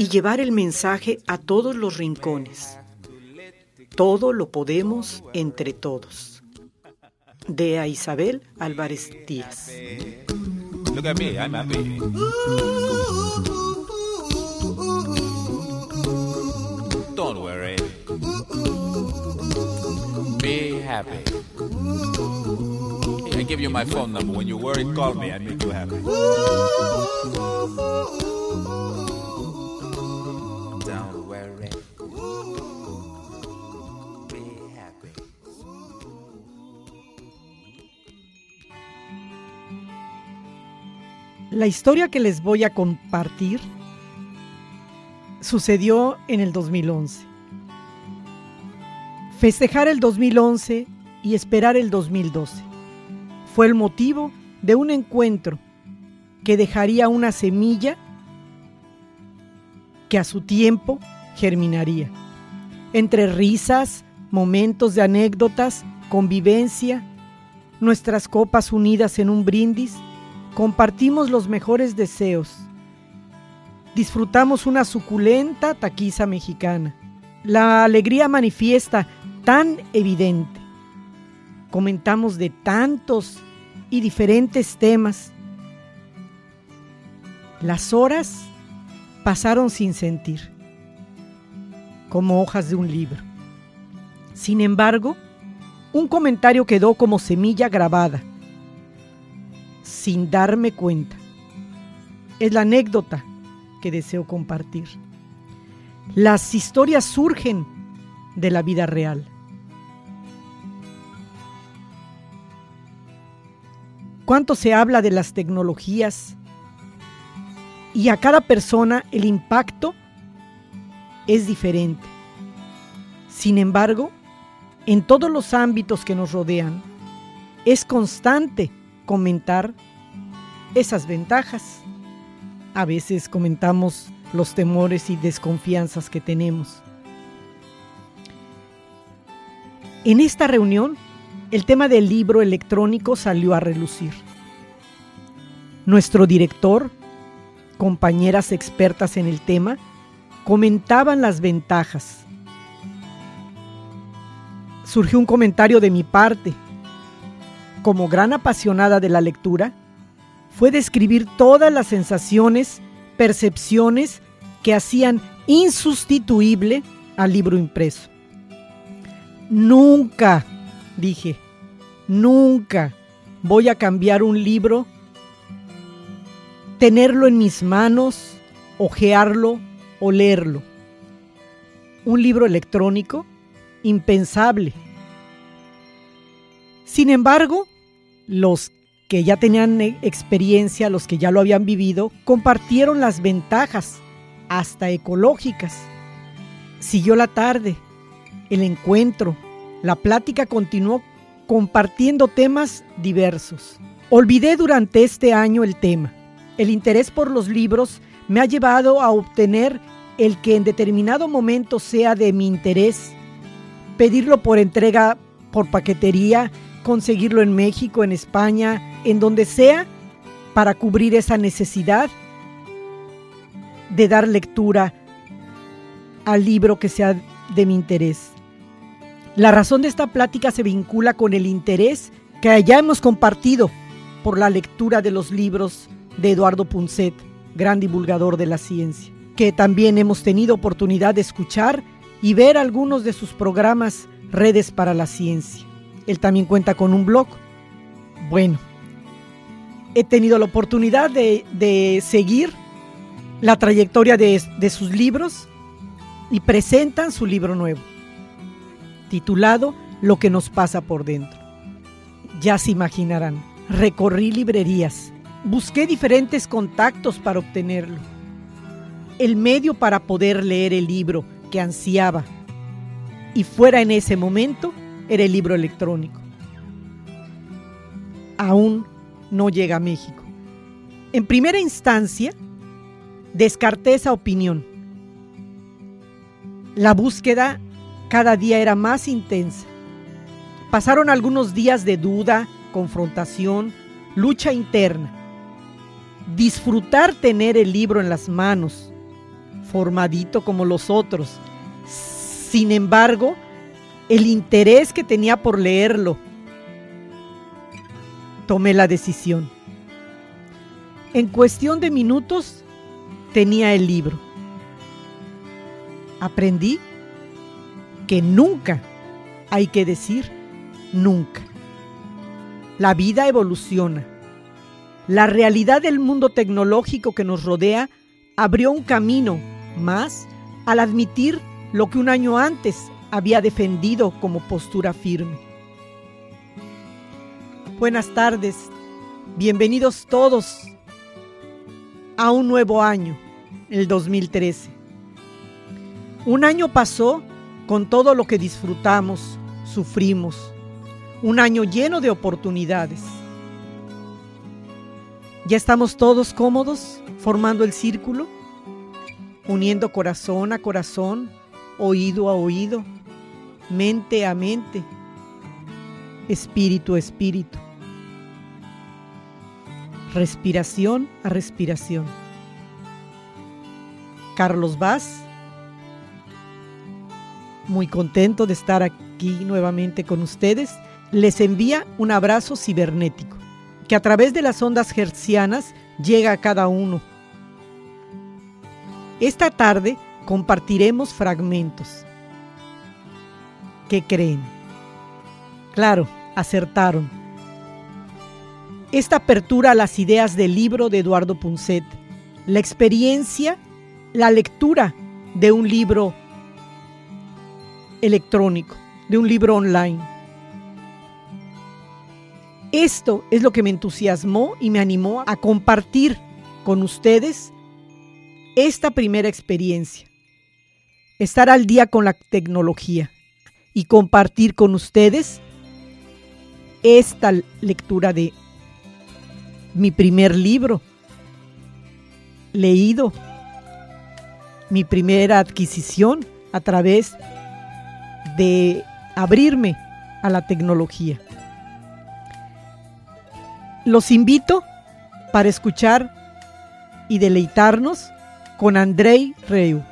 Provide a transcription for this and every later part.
y llevar el mensaje a todos los rincones. Todo lo podemos entre todos. De a Isabel Álvarez Díaz. Look at me, I'm happy. Don't worry. Be happy. I give you my phone number. When you worry, call me. I make you happy. La historia que les voy a compartir sucedió en el 2011. Festejar el 2011 y esperar el 2012 fue el motivo de un encuentro que dejaría una semilla que a su tiempo germinaría. Entre risas, momentos de anécdotas, convivencia, nuestras copas unidas en un brindis, compartimos los mejores deseos. Disfrutamos una suculenta taquiza mexicana. La alegría manifiesta tan evidente. Comentamos de tantos y diferentes temas. Las horas pasaron sin sentir, como hojas de un libro. Sin embargo, un comentario quedó como semilla grabada sin darme cuenta. Es la anécdota que deseo compartir. Las historias surgen de la vida real. ¿Cuánto se habla de las tecnologías? Y a cada persona el impacto es diferente. Sin embargo, en todos los ámbitos que nos rodean, es constante comentar esas ventajas. A veces comentamos los temores y desconfianzas que tenemos. En esta reunión, el tema del libro electrónico salió a relucir. Nuestro director, compañeras expertas en el tema, comentaban las ventajas. Surgió un comentario de mi parte como gran apasionada de la lectura, fue describir todas las sensaciones, percepciones que hacían insustituible al libro impreso. Nunca, dije, nunca voy a cambiar un libro, tenerlo en mis manos, ojearlo o leerlo. Un libro electrónico, impensable. Sin embargo, los que ya tenían e, experiencia, los que ya lo habían vivido, compartieron las ventajas, hasta ecológicas. Siguió la tarde, el encuentro, la plática continuó compartiendo temas diversos. Olvidé durante este año el tema. El interés por los libros me ha llevado a obtener el que en determinado momento sea de mi interés, pedirlo por entrega por paquetería, conseguirlo en México, en España, en donde sea, para cubrir esa necesidad de dar lectura al libro que sea de mi interés. La razón de esta plática se vincula con el interés que ya hemos compartido por la lectura de los libros de Eduardo Punset, gran divulgador de la ciencia, que también hemos tenido oportunidad de escuchar y ver algunos de sus programas Redes para la Ciencia. Él también cuenta con un blog. Bueno, he tenido la oportunidad de, seguir la trayectoria de, de sus libros y presentan su libro nuevo, titulado Lo que nos pasa por dentro. Ya se imaginarán, recorrí librerías, busqué diferentes contactos para obtenerlo. El medio para poder leer el libro que ansiaba y fuera en ese momento era el libro electrónico. Aún no llega a México. En primera instancia, descarté esa opinión. La búsqueda cada día era más intensa. Pasaron algunos días de duda, confrontación, lucha interna. Disfrutar tener el libro en las manos, formadito como los otros. Sin embargo, el interés que tenía por leerlo, tomé la decisión. En cuestión de minutos tenía el libro. Aprendí que nunca hay que decir nunca. La vida evoluciona. La realidad del mundo tecnológico que nos rodea abrió un camino más al admitir lo que un año antes había defendido como postura firme. Buenas tardes, bienvenidos todos a un nuevo año, el 2013. Un año pasó con todo lo que disfrutamos, sufrimos, un año lleno de oportunidades. ¿Ya estamos todos cómodos formando el círculo? Uniendo corazón a corazón, oído a oído, mente a mente, espíritu a espíritu, respiración a respiración. Carlos Vaz, muy contento de estar aquí nuevamente con ustedes, les envía un abrazo cibernético que a través de las ondas hertzianas llega a cada uno. Esta tarde compartiremos fragmentos. ¿Qué creen? Claro, acertaron. Esta apertura a las ideas del libro de Eduardo Punset, la experiencia, la lectura de un libro electrónico, de un libro online. Esto es lo que me entusiasmó y me animó a compartir con ustedes esta primera experiencia estar al día con la tecnología y compartir con ustedes esta lectura de mi primer libro leído, mi primera adquisición a través de abrirme a la tecnología. Los invito para escuchar y deleitarnos con Andrei Reu.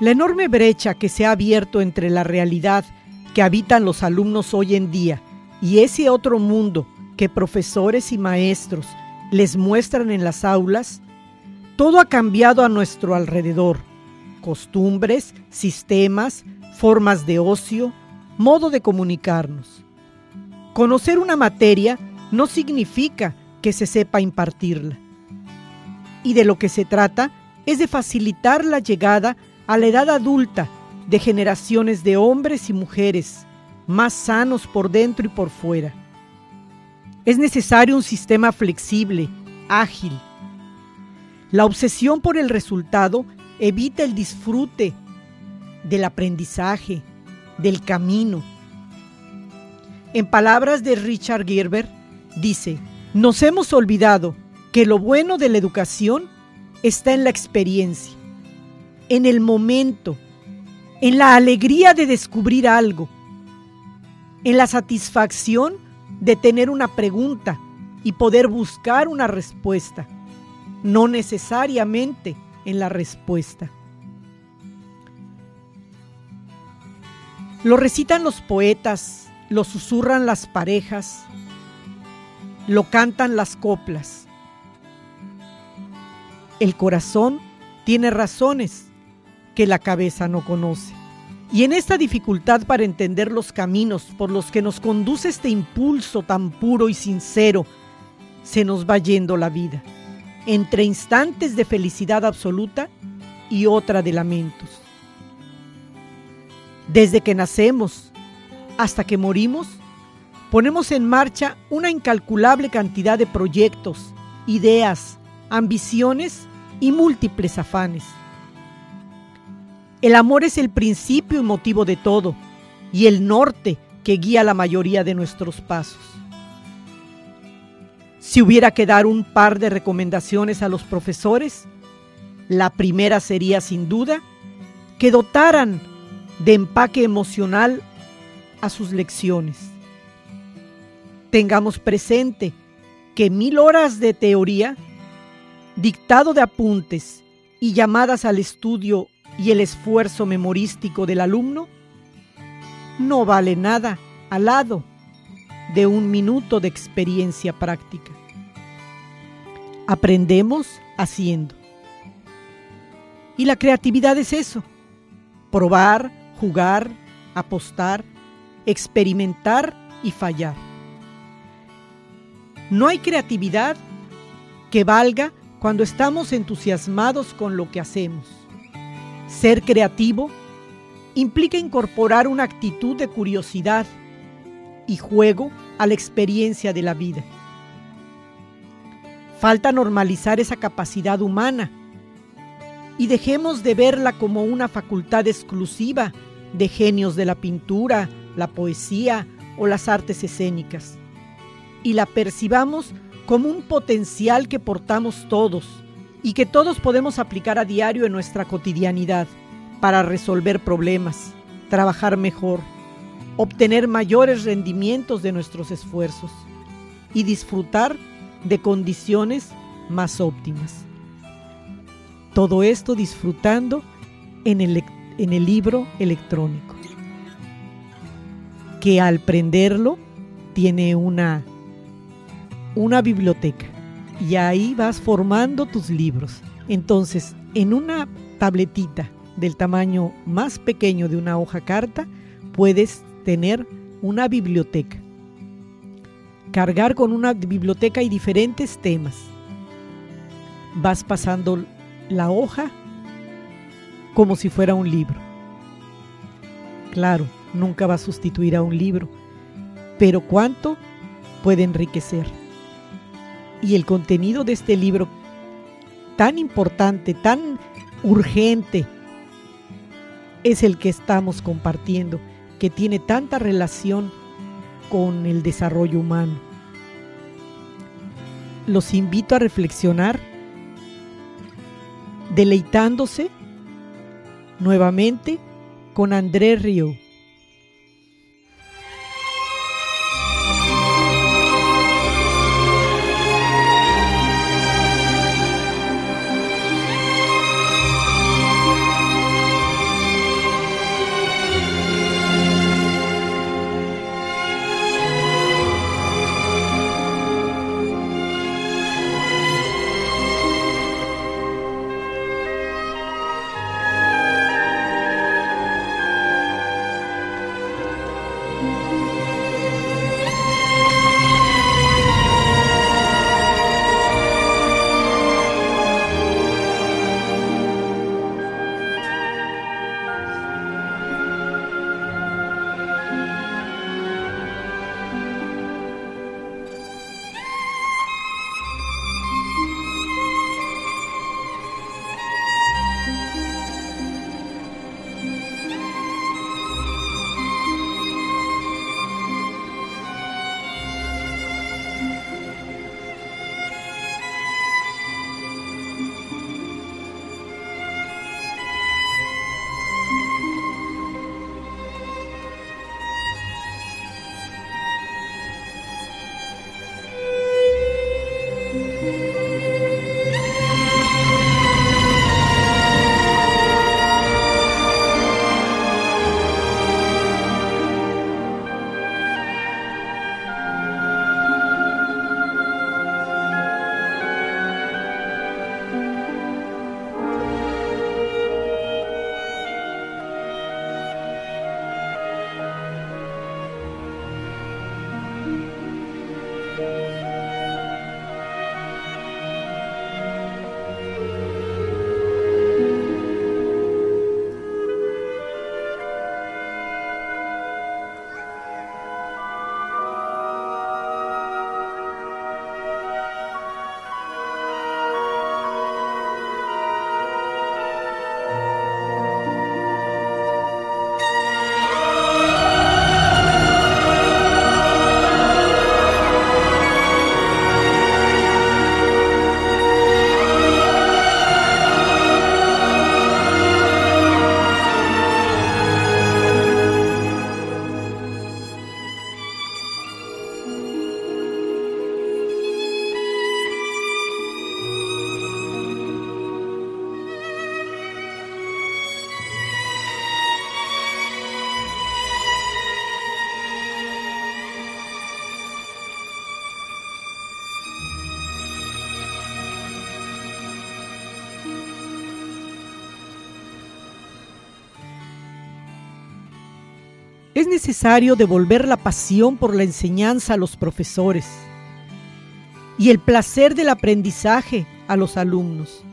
La enorme brecha que se ha abierto entre la realidad que habitan los alumnos hoy en día y ese otro mundo que profesores y maestros les muestran en las aulas, todo ha cambiado a nuestro alrededor. Costumbres, sistemas, formas de ocio, modo de comunicarnos. Conocer una materia no significa que se sepa impartirla. Y de lo que se trata es de facilitar la llegada a la edad adulta de generaciones de hombres y mujeres más sanos por dentro y por fuera. Es necesario un sistema flexible, ágil. La obsesión por el resultado evita el disfrute del aprendizaje, del camino. En palabras de Richard Gerber, dice, nos hemos olvidado que lo bueno de la educación está en la experiencia en el momento, en la alegría de descubrir algo, en la satisfacción de tener una pregunta y poder buscar una respuesta, no necesariamente en la respuesta. Lo recitan los poetas, lo susurran las parejas, lo cantan las coplas. El corazón tiene razones que la cabeza no conoce. Y en esta dificultad para entender los caminos por los que nos conduce este impulso tan puro y sincero, se nos va yendo la vida, entre instantes de felicidad absoluta y otra de lamentos. Desde que nacemos hasta que morimos, ponemos en marcha una incalculable cantidad de proyectos, ideas, ambiciones y múltiples afanes. El amor es el principio y motivo de todo y el norte que guía la mayoría de nuestros pasos. Si hubiera que dar un par de recomendaciones a los profesores, la primera sería sin duda que dotaran de empaque emocional a sus lecciones. Tengamos presente que mil horas de teoría, dictado de apuntes y llamadas al estudio y el esfuerzo memorístico del alumno no vale nada al lado de un minuto de experiencia práctica. Aprendemos haciendo. Y la creatividad es eso. Probar, jugar, apostar, experimentar y fallar. No hay creatividad que valga cuando estamos entusiasmados con lo que hacemos ser creativo implica incorporar una actitud de curiosidad y juego a la experiencia de la vida. Falta normalizar esa capacidad humana y dejemos de verla como una facultad exclusiva de genios de la pintura, la poesía o las artes escénicas y la percibamos como un potencial que portamos todos y que todos podemos aplicar a diario en nuestra cotidianidad para resolver problemas, trabajar mejor, obtener mayores rendimientos de nuestros esfuerzos y disfrutar de condiciones más óptimas. Todo esto disfrutando en el, en el libro electrónico, que al prenderlo tiene una, una biblioteca y ahí vas formando tus libros. Entonces, en una tabletita del tamaño más pequeño de una hoja carta, puedes tener una biblioteca. Cargar con una biblioteca y diferentes temas. Vas pasando la hoja como si fuera un libro. Claro, nunca va a sustituir a un libro, pero cuánto puede enriquecer y el contenido de este libro tan importante, tan urgente, es el que estamos compartiendo, que tiene tanta relación con el desarrollo humano. Los invito a reflexionar, deleitándose nuevamente con André Río. Necesario devolver la pasión por la enseñanza a los profesores y el placer del aprendizaje a los alumnos.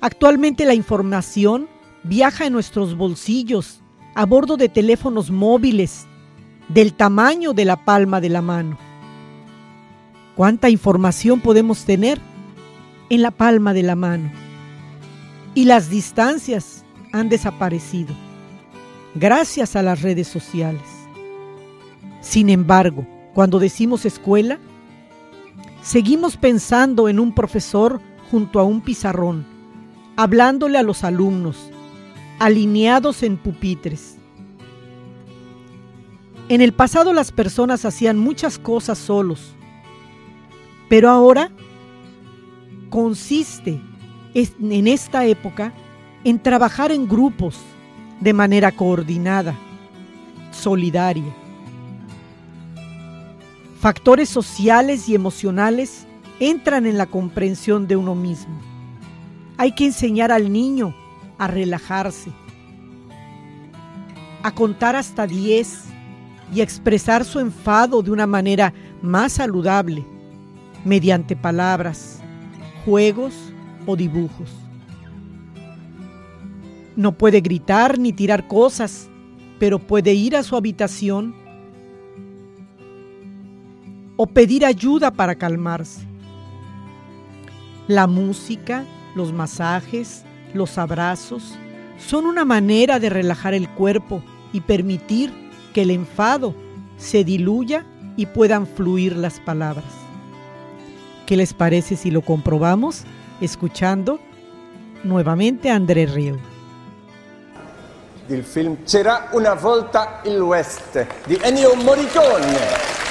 Actualmente la información viaja en nuestros bolsillos a bordo de teléfonos móviles del tamaño de la palma de la mano. ¿Cuánta información podemos tener en la palma de la mano? Y las distancias han desaparecido gracias a las redes sociales. Sin embargo, cuando decimos escuela, seguimos pensando en un profesor junto a un pizarrón, hablándole a los alumnos, alineados en pupitres. En el pasado las personas hacían muchas cosas solos, pero ahora consiste en esta época en trabajar en grupos de manera coordinada, solidaria. Factores sociales y emocionales entran en la comprensión de uno mismo. Hay que enseñar al niño a relajarse, a contar hasta 10 y a expresar su enfado de una manera más saludable mediante palabras, juegos o dibujos. No puede gritar ni tirar cosas, pero puede ir a su habitación o pedir ayuda para calmarse. La música, los masajes, los abrazos son una manera de relajar el cuerpo y permitir que el enfado se diluya y puedan fluir las palabras. ¿Qué les parece si lo comprobamos escuchando nuevamente a André Rio? Il film C'era una volta il West di Ennio Morricone.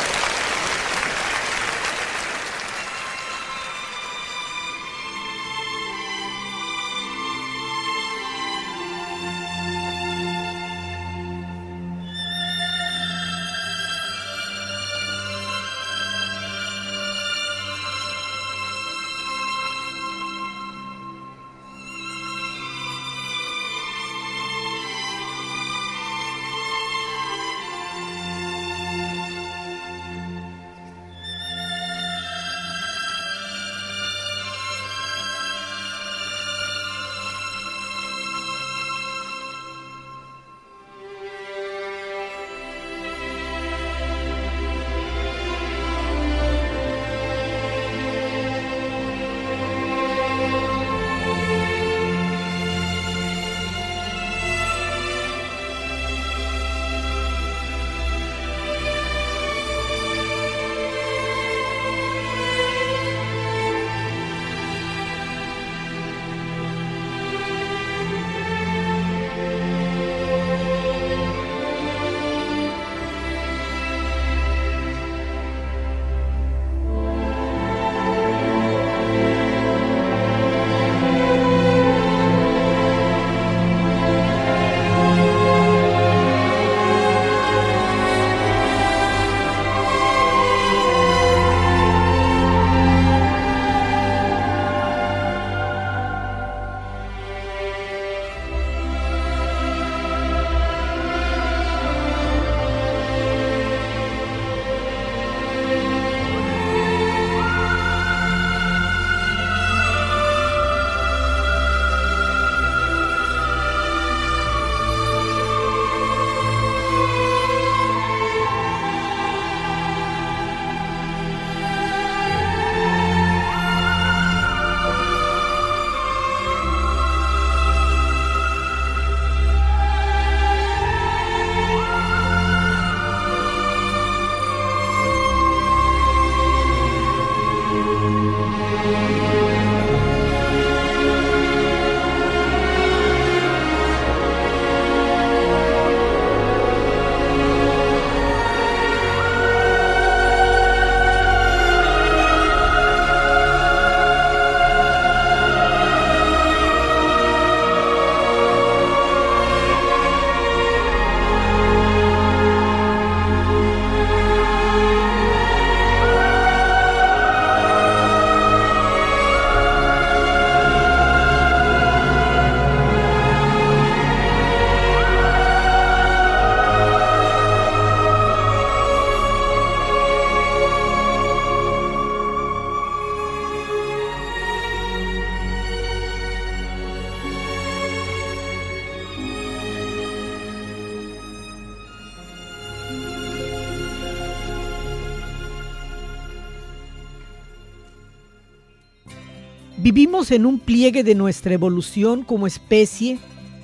Vivimos en un pliegue de nuestra evolución como especie,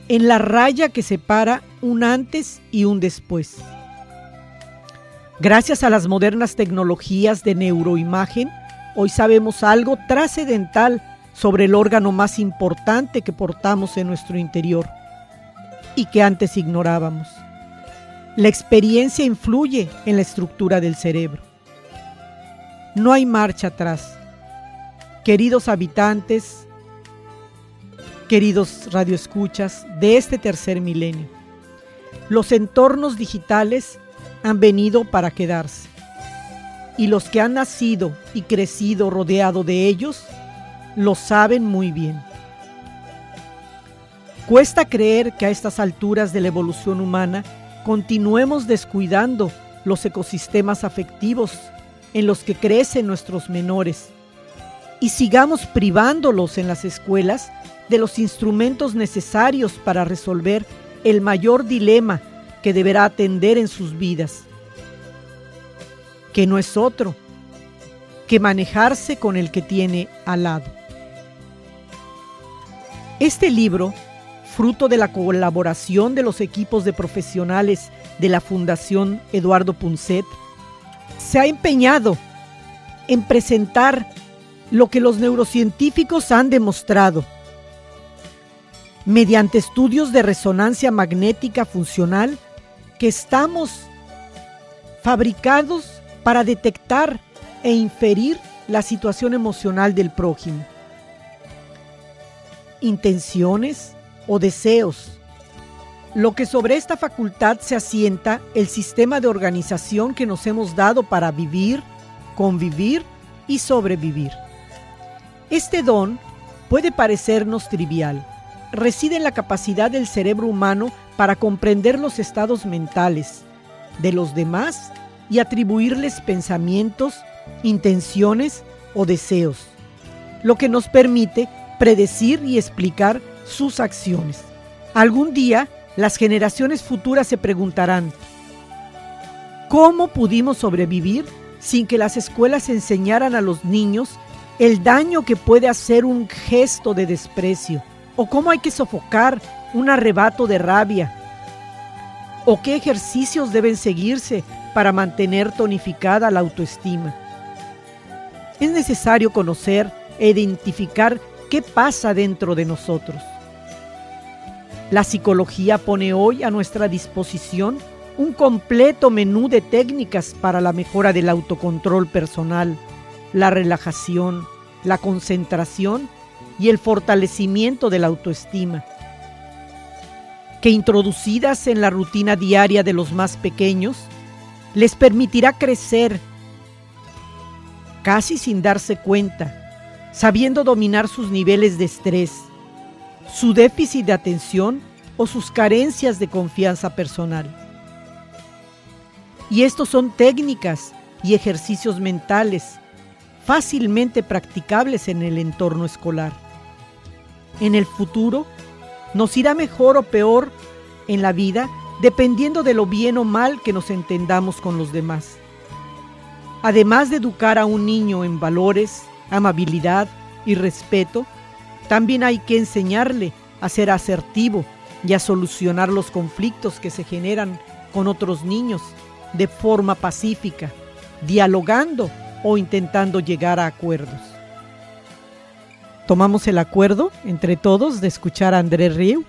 en la raya que separa un antes y un después. Gracias a las modernas tecnologías de neuroimagen, hoy sabemos algo trascendental sobre el órgano más importante que portamos en nuestro interior y que antes ignorábamos. La experiencia influye en la estructura del cerebro. No hay marcha atrás. Queridos habitantes, queridos radioescuchas de este tercer milenio, los entornos digitales han venido para quedarse. Y los que han nacido y crecido rodeado de ellos lo saben muy bien. Cuesta creer que a estas alturas de la evolución humana continuemos descuidando los ecosistemas afectivos en los que crecen nuestros menores y sigamos privándolos en las escuelas de los instrumentos necesarios para resolver el mayor dilema que deberá atender en sus vidas, que no es otro que manejarse con el que tiene al lado. Este libro fruto de la colaboración de los equipos de profesionales de la Fundación Eduardo Punset, se ha empeñado en presentar lo que los neurocientíficos han demostrado mediante estudios de resonancia magnética funcional que estamos fabricados para detectar e inferir la situación emocional del prójimo. Intenciones, o deseos, lo que sobre esta facultad se asienta el sistema de organización que nos hemos dado para vivir, convivir y sobrevivir. Este don puede parecernos trivial. Reside en la capacidad del cerebro humano para comprender los estados mentales de los demás y atribuirles pensamientos, intenciones o deseos, lo que nos permite predecir y explicar sus acciones. Algún día las generaciones futuras se preguntarán, ¿cómo pudimos sobrevivir sin que las escuelas enseñaran a los niños el daño que puede hacer un gesto de desprecio? ¿O cómo hay que sofocar un arrebato de rabia? ¿O qué ejercicios deben seguirse para mantener tonificada la autoestima? Es necesario conocer e identificar qué pasa dentro de nosotros. La psicología pone hoy a nuestra disposición un completo menú de técnicas para la mejora del autocontrol personal, la relajación, la concentración y el fortalecimiento de la autoestima, que introducidas en la rutina diaria de los más pequeños, les permitirá crecer casi sin darse cuenta, sabiendo dominar sus niveles de estrés, su déficit de atención o sus carencias de confianza personal. Y estos son técnicas y ejercicios mentales fácilmente practicables en el entorno escolar. En el futuro, nos irá mejor o peor en la vida dependiendo de lo bien o mal que nos entendamos con los demás. Además de educar a un niño en valores, amabilidad y respeto, también hay que enseñarle a ser asertivo y a solucionar los conflictos que se generan con otros niños de forma pacífica, dialogando o intentando llegar a acuerdos. Tomamos el acuerdo entre todos de escuchar a André Rieu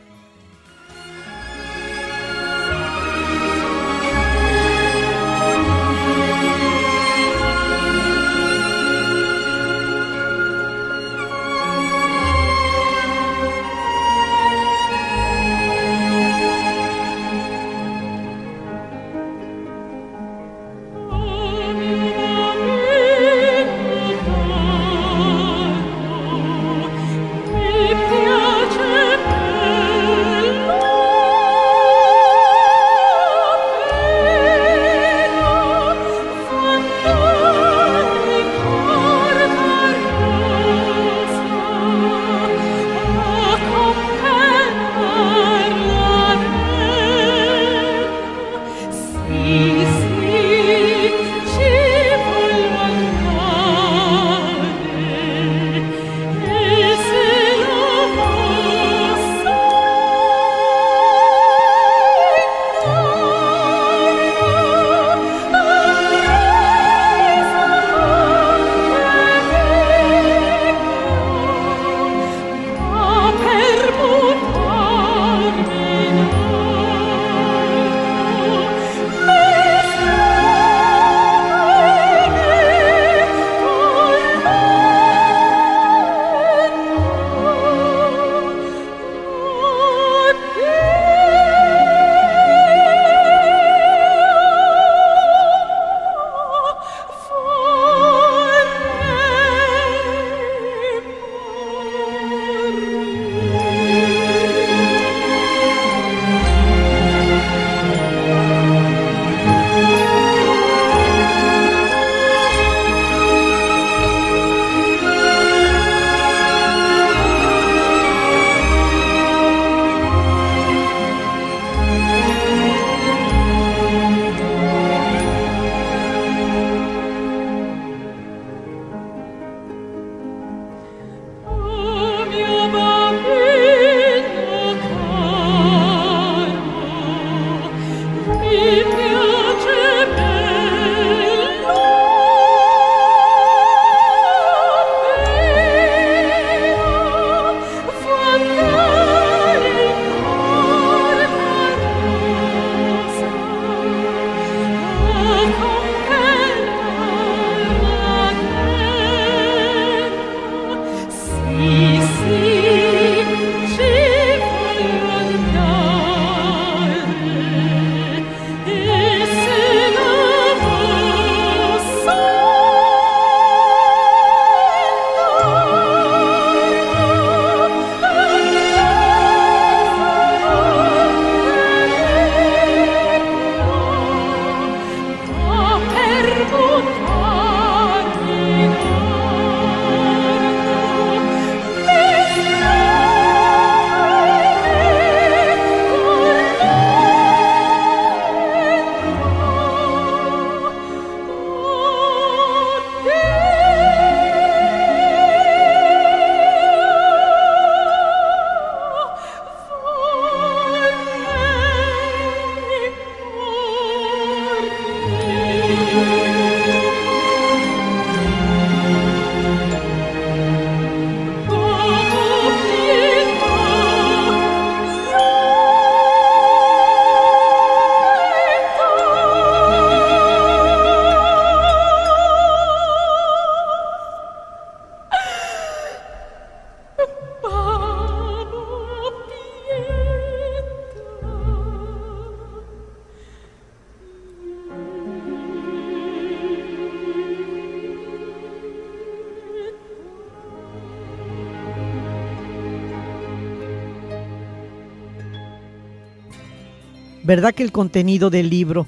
¿Verdad que el contenido del libro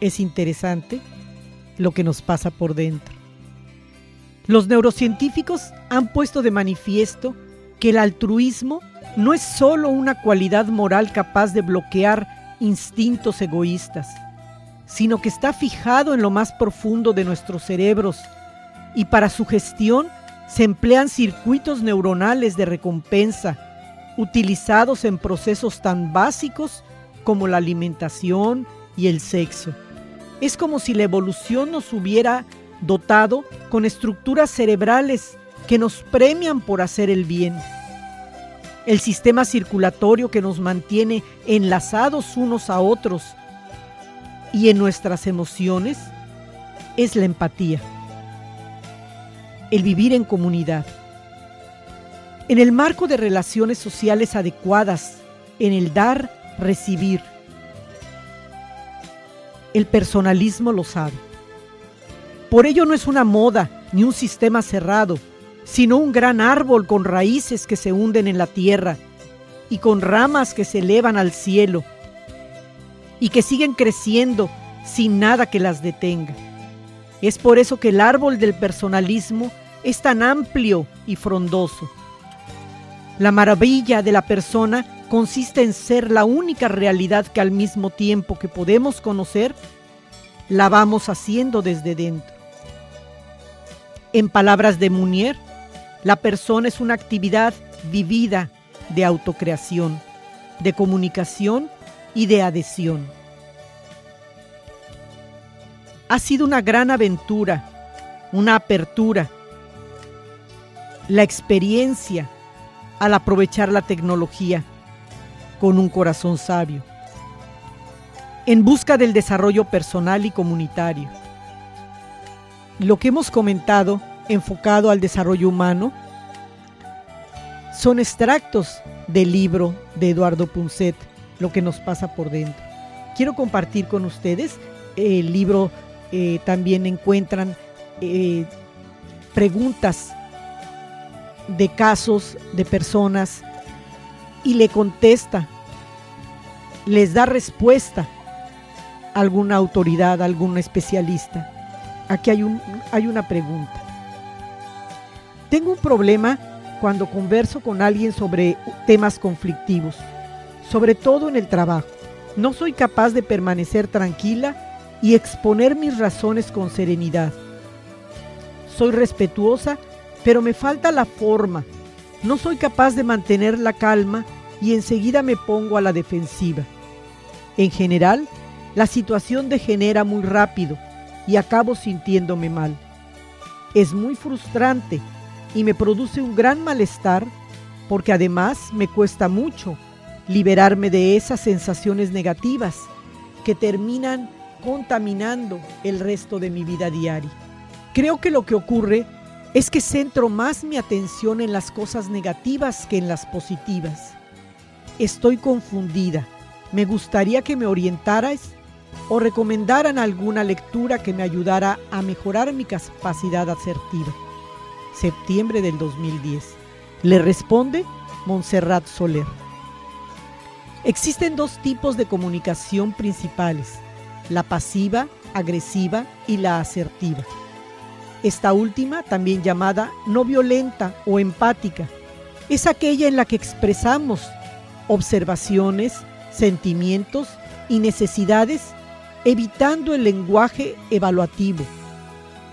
es interesante? Lo que nos pasa por dentro. Los neurocientíficos han puesto de manifiesto que el altruismo no es sólo una cualidad moral capaz de bloquear instintos egoístas, sino que está fijado en lo más profundo de nuestros cerebros y para su gestión se emplean circuitos neuronales de recompensa utilizados en procesos tan básicos como la alimentación y el sexo. Es como si la evolución nos hubiera dotado con estructuras cerebrales que nos premian por hacer el bien. El sistema circulatorio que nos mantiene enlazados unos a otros y en nuestras emociones es la empatía. El vivir en comunidad. En el marco de relaciones sociales adecuadas, en el dar, recibir. El personalismo lo sabe. Por ello no es una moda ni un sistema cerrado, sino un gran árbol con raíces que se hunden en la tierra y con ramas que se elevan al cielo y que siguen creciendo sin nada que las detenga. Es por eso que el árbol del personalismo es tan amplio y frondoso. La maravilla de la persona consiste en ser la única realidad que al mismo tiempo que podemos conocer, la vamos haciendo desde dentro. En palabras de Munier, la persona es una actividad vivida de autocreación, de comunicación y de adhesión. Ha sido una gran aventura, una apertura, la experiencia al aprovechar la tecnología con un corazón sabio, en busca del desarrollo personal y comunitario lo que hemos comentado enfocado al desarrollo humano son extractos del libro de Eduardo Punset, Lo que nos pasa por dentro. Quiero compartir con ustedes el libro, eh, también encuentran eh, preguntas de casos de personas y le contesta, les da respuesta alguna autoridad, algún especialista aquí hay, un, hay una pregunta. Tengo un problema cuando converso con alguien sobre temas conflictivos, sobre todo en el trabajo. No soy capaz de permanecer tranquila y exponer mis razones con serenidad. Soy respetuosa, pero me falta la forma. No soy capaz de mantener la calma y enseguida me pongo a la defensiva. En general, la situación degenera muy rápido y acabo sintiéndome mal. Es muy frustrante y me produce un gran malestar porque además me cuesta mucho liberarme de esas sensaciones negativas que terminan contaminando el resto de mi vida diaria. Creo que lo que ocurre es que centro más mi atención en las cosas negativas que en las positivas. Estoy confundida. Me gustaría que me orientaras o recomendaran alguna lectura que me ayudara a mejorar mi capacidad asertiva. Septiembre del 2010. Le responde Montserrat Soler. Existen dos tipos de comunicación principales, la pasiva, agresiva y la asertiva. Esta última, también llamada no violenta o empática, es aquella en la que expresamos observaciones, sentimientos y necesidades evitando el lenguaje evaluativo,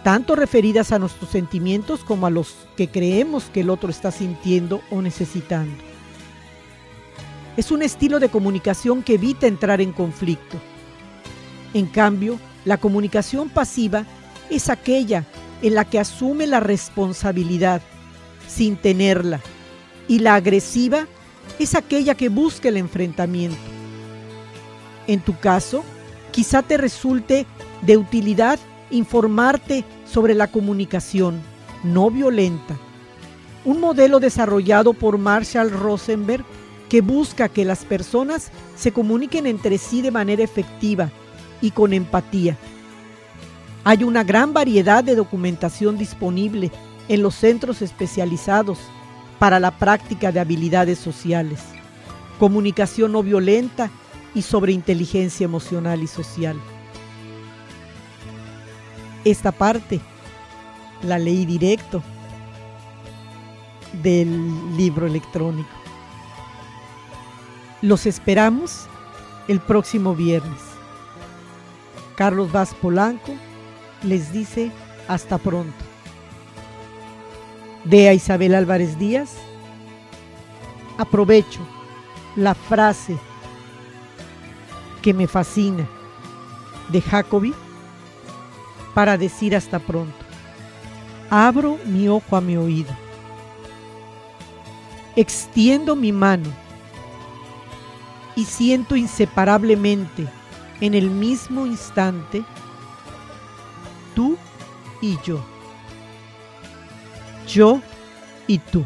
tanto referidas a nuestros sentimientos como a los que creemos que el otro está sintiendo o necesitando. Es un estilo de comunicación que evita entrar en conflicto. En cambio, la comunicación pasiva es aquella en la que asume la responsabilidad sin tenerla y la agresiva es aquella que busca el enfrentamiento. En tu caso, Quizá te resulte de utilidad informarte sobre la comunicación no violenta, un modelo desarrollado por Marshall Rosenberg que busca que las personas se comuniquen entre sí de manera efectiva y con empatía. Hay una gran variedad de documentación disponible en los centros especializados para la práctica de habilidades sociales. Comunicación no violenta y sobre inteligencia emocional y social. Esta parte la leí directo del libro electrónico. Los esperamos el próximo viernes. Carlos Vaz Polanco les dice hasta pronto. De Isabel Álvarez Díaz, aprovecho la frase que me fascina de Jacobi para decir hasta pronto. Abro mi ojo a mi oído. Extiendo mi mano y siento inseparablemente en el mismo instante tú y yo. Yo y tú.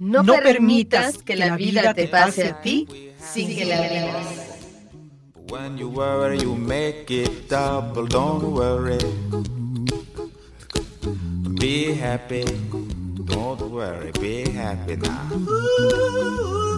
No, permitas que la vida te pase a ti sin que la vivas. When you worry, you make it double. Don't worry. Be happy. Don't worry. Be happy now.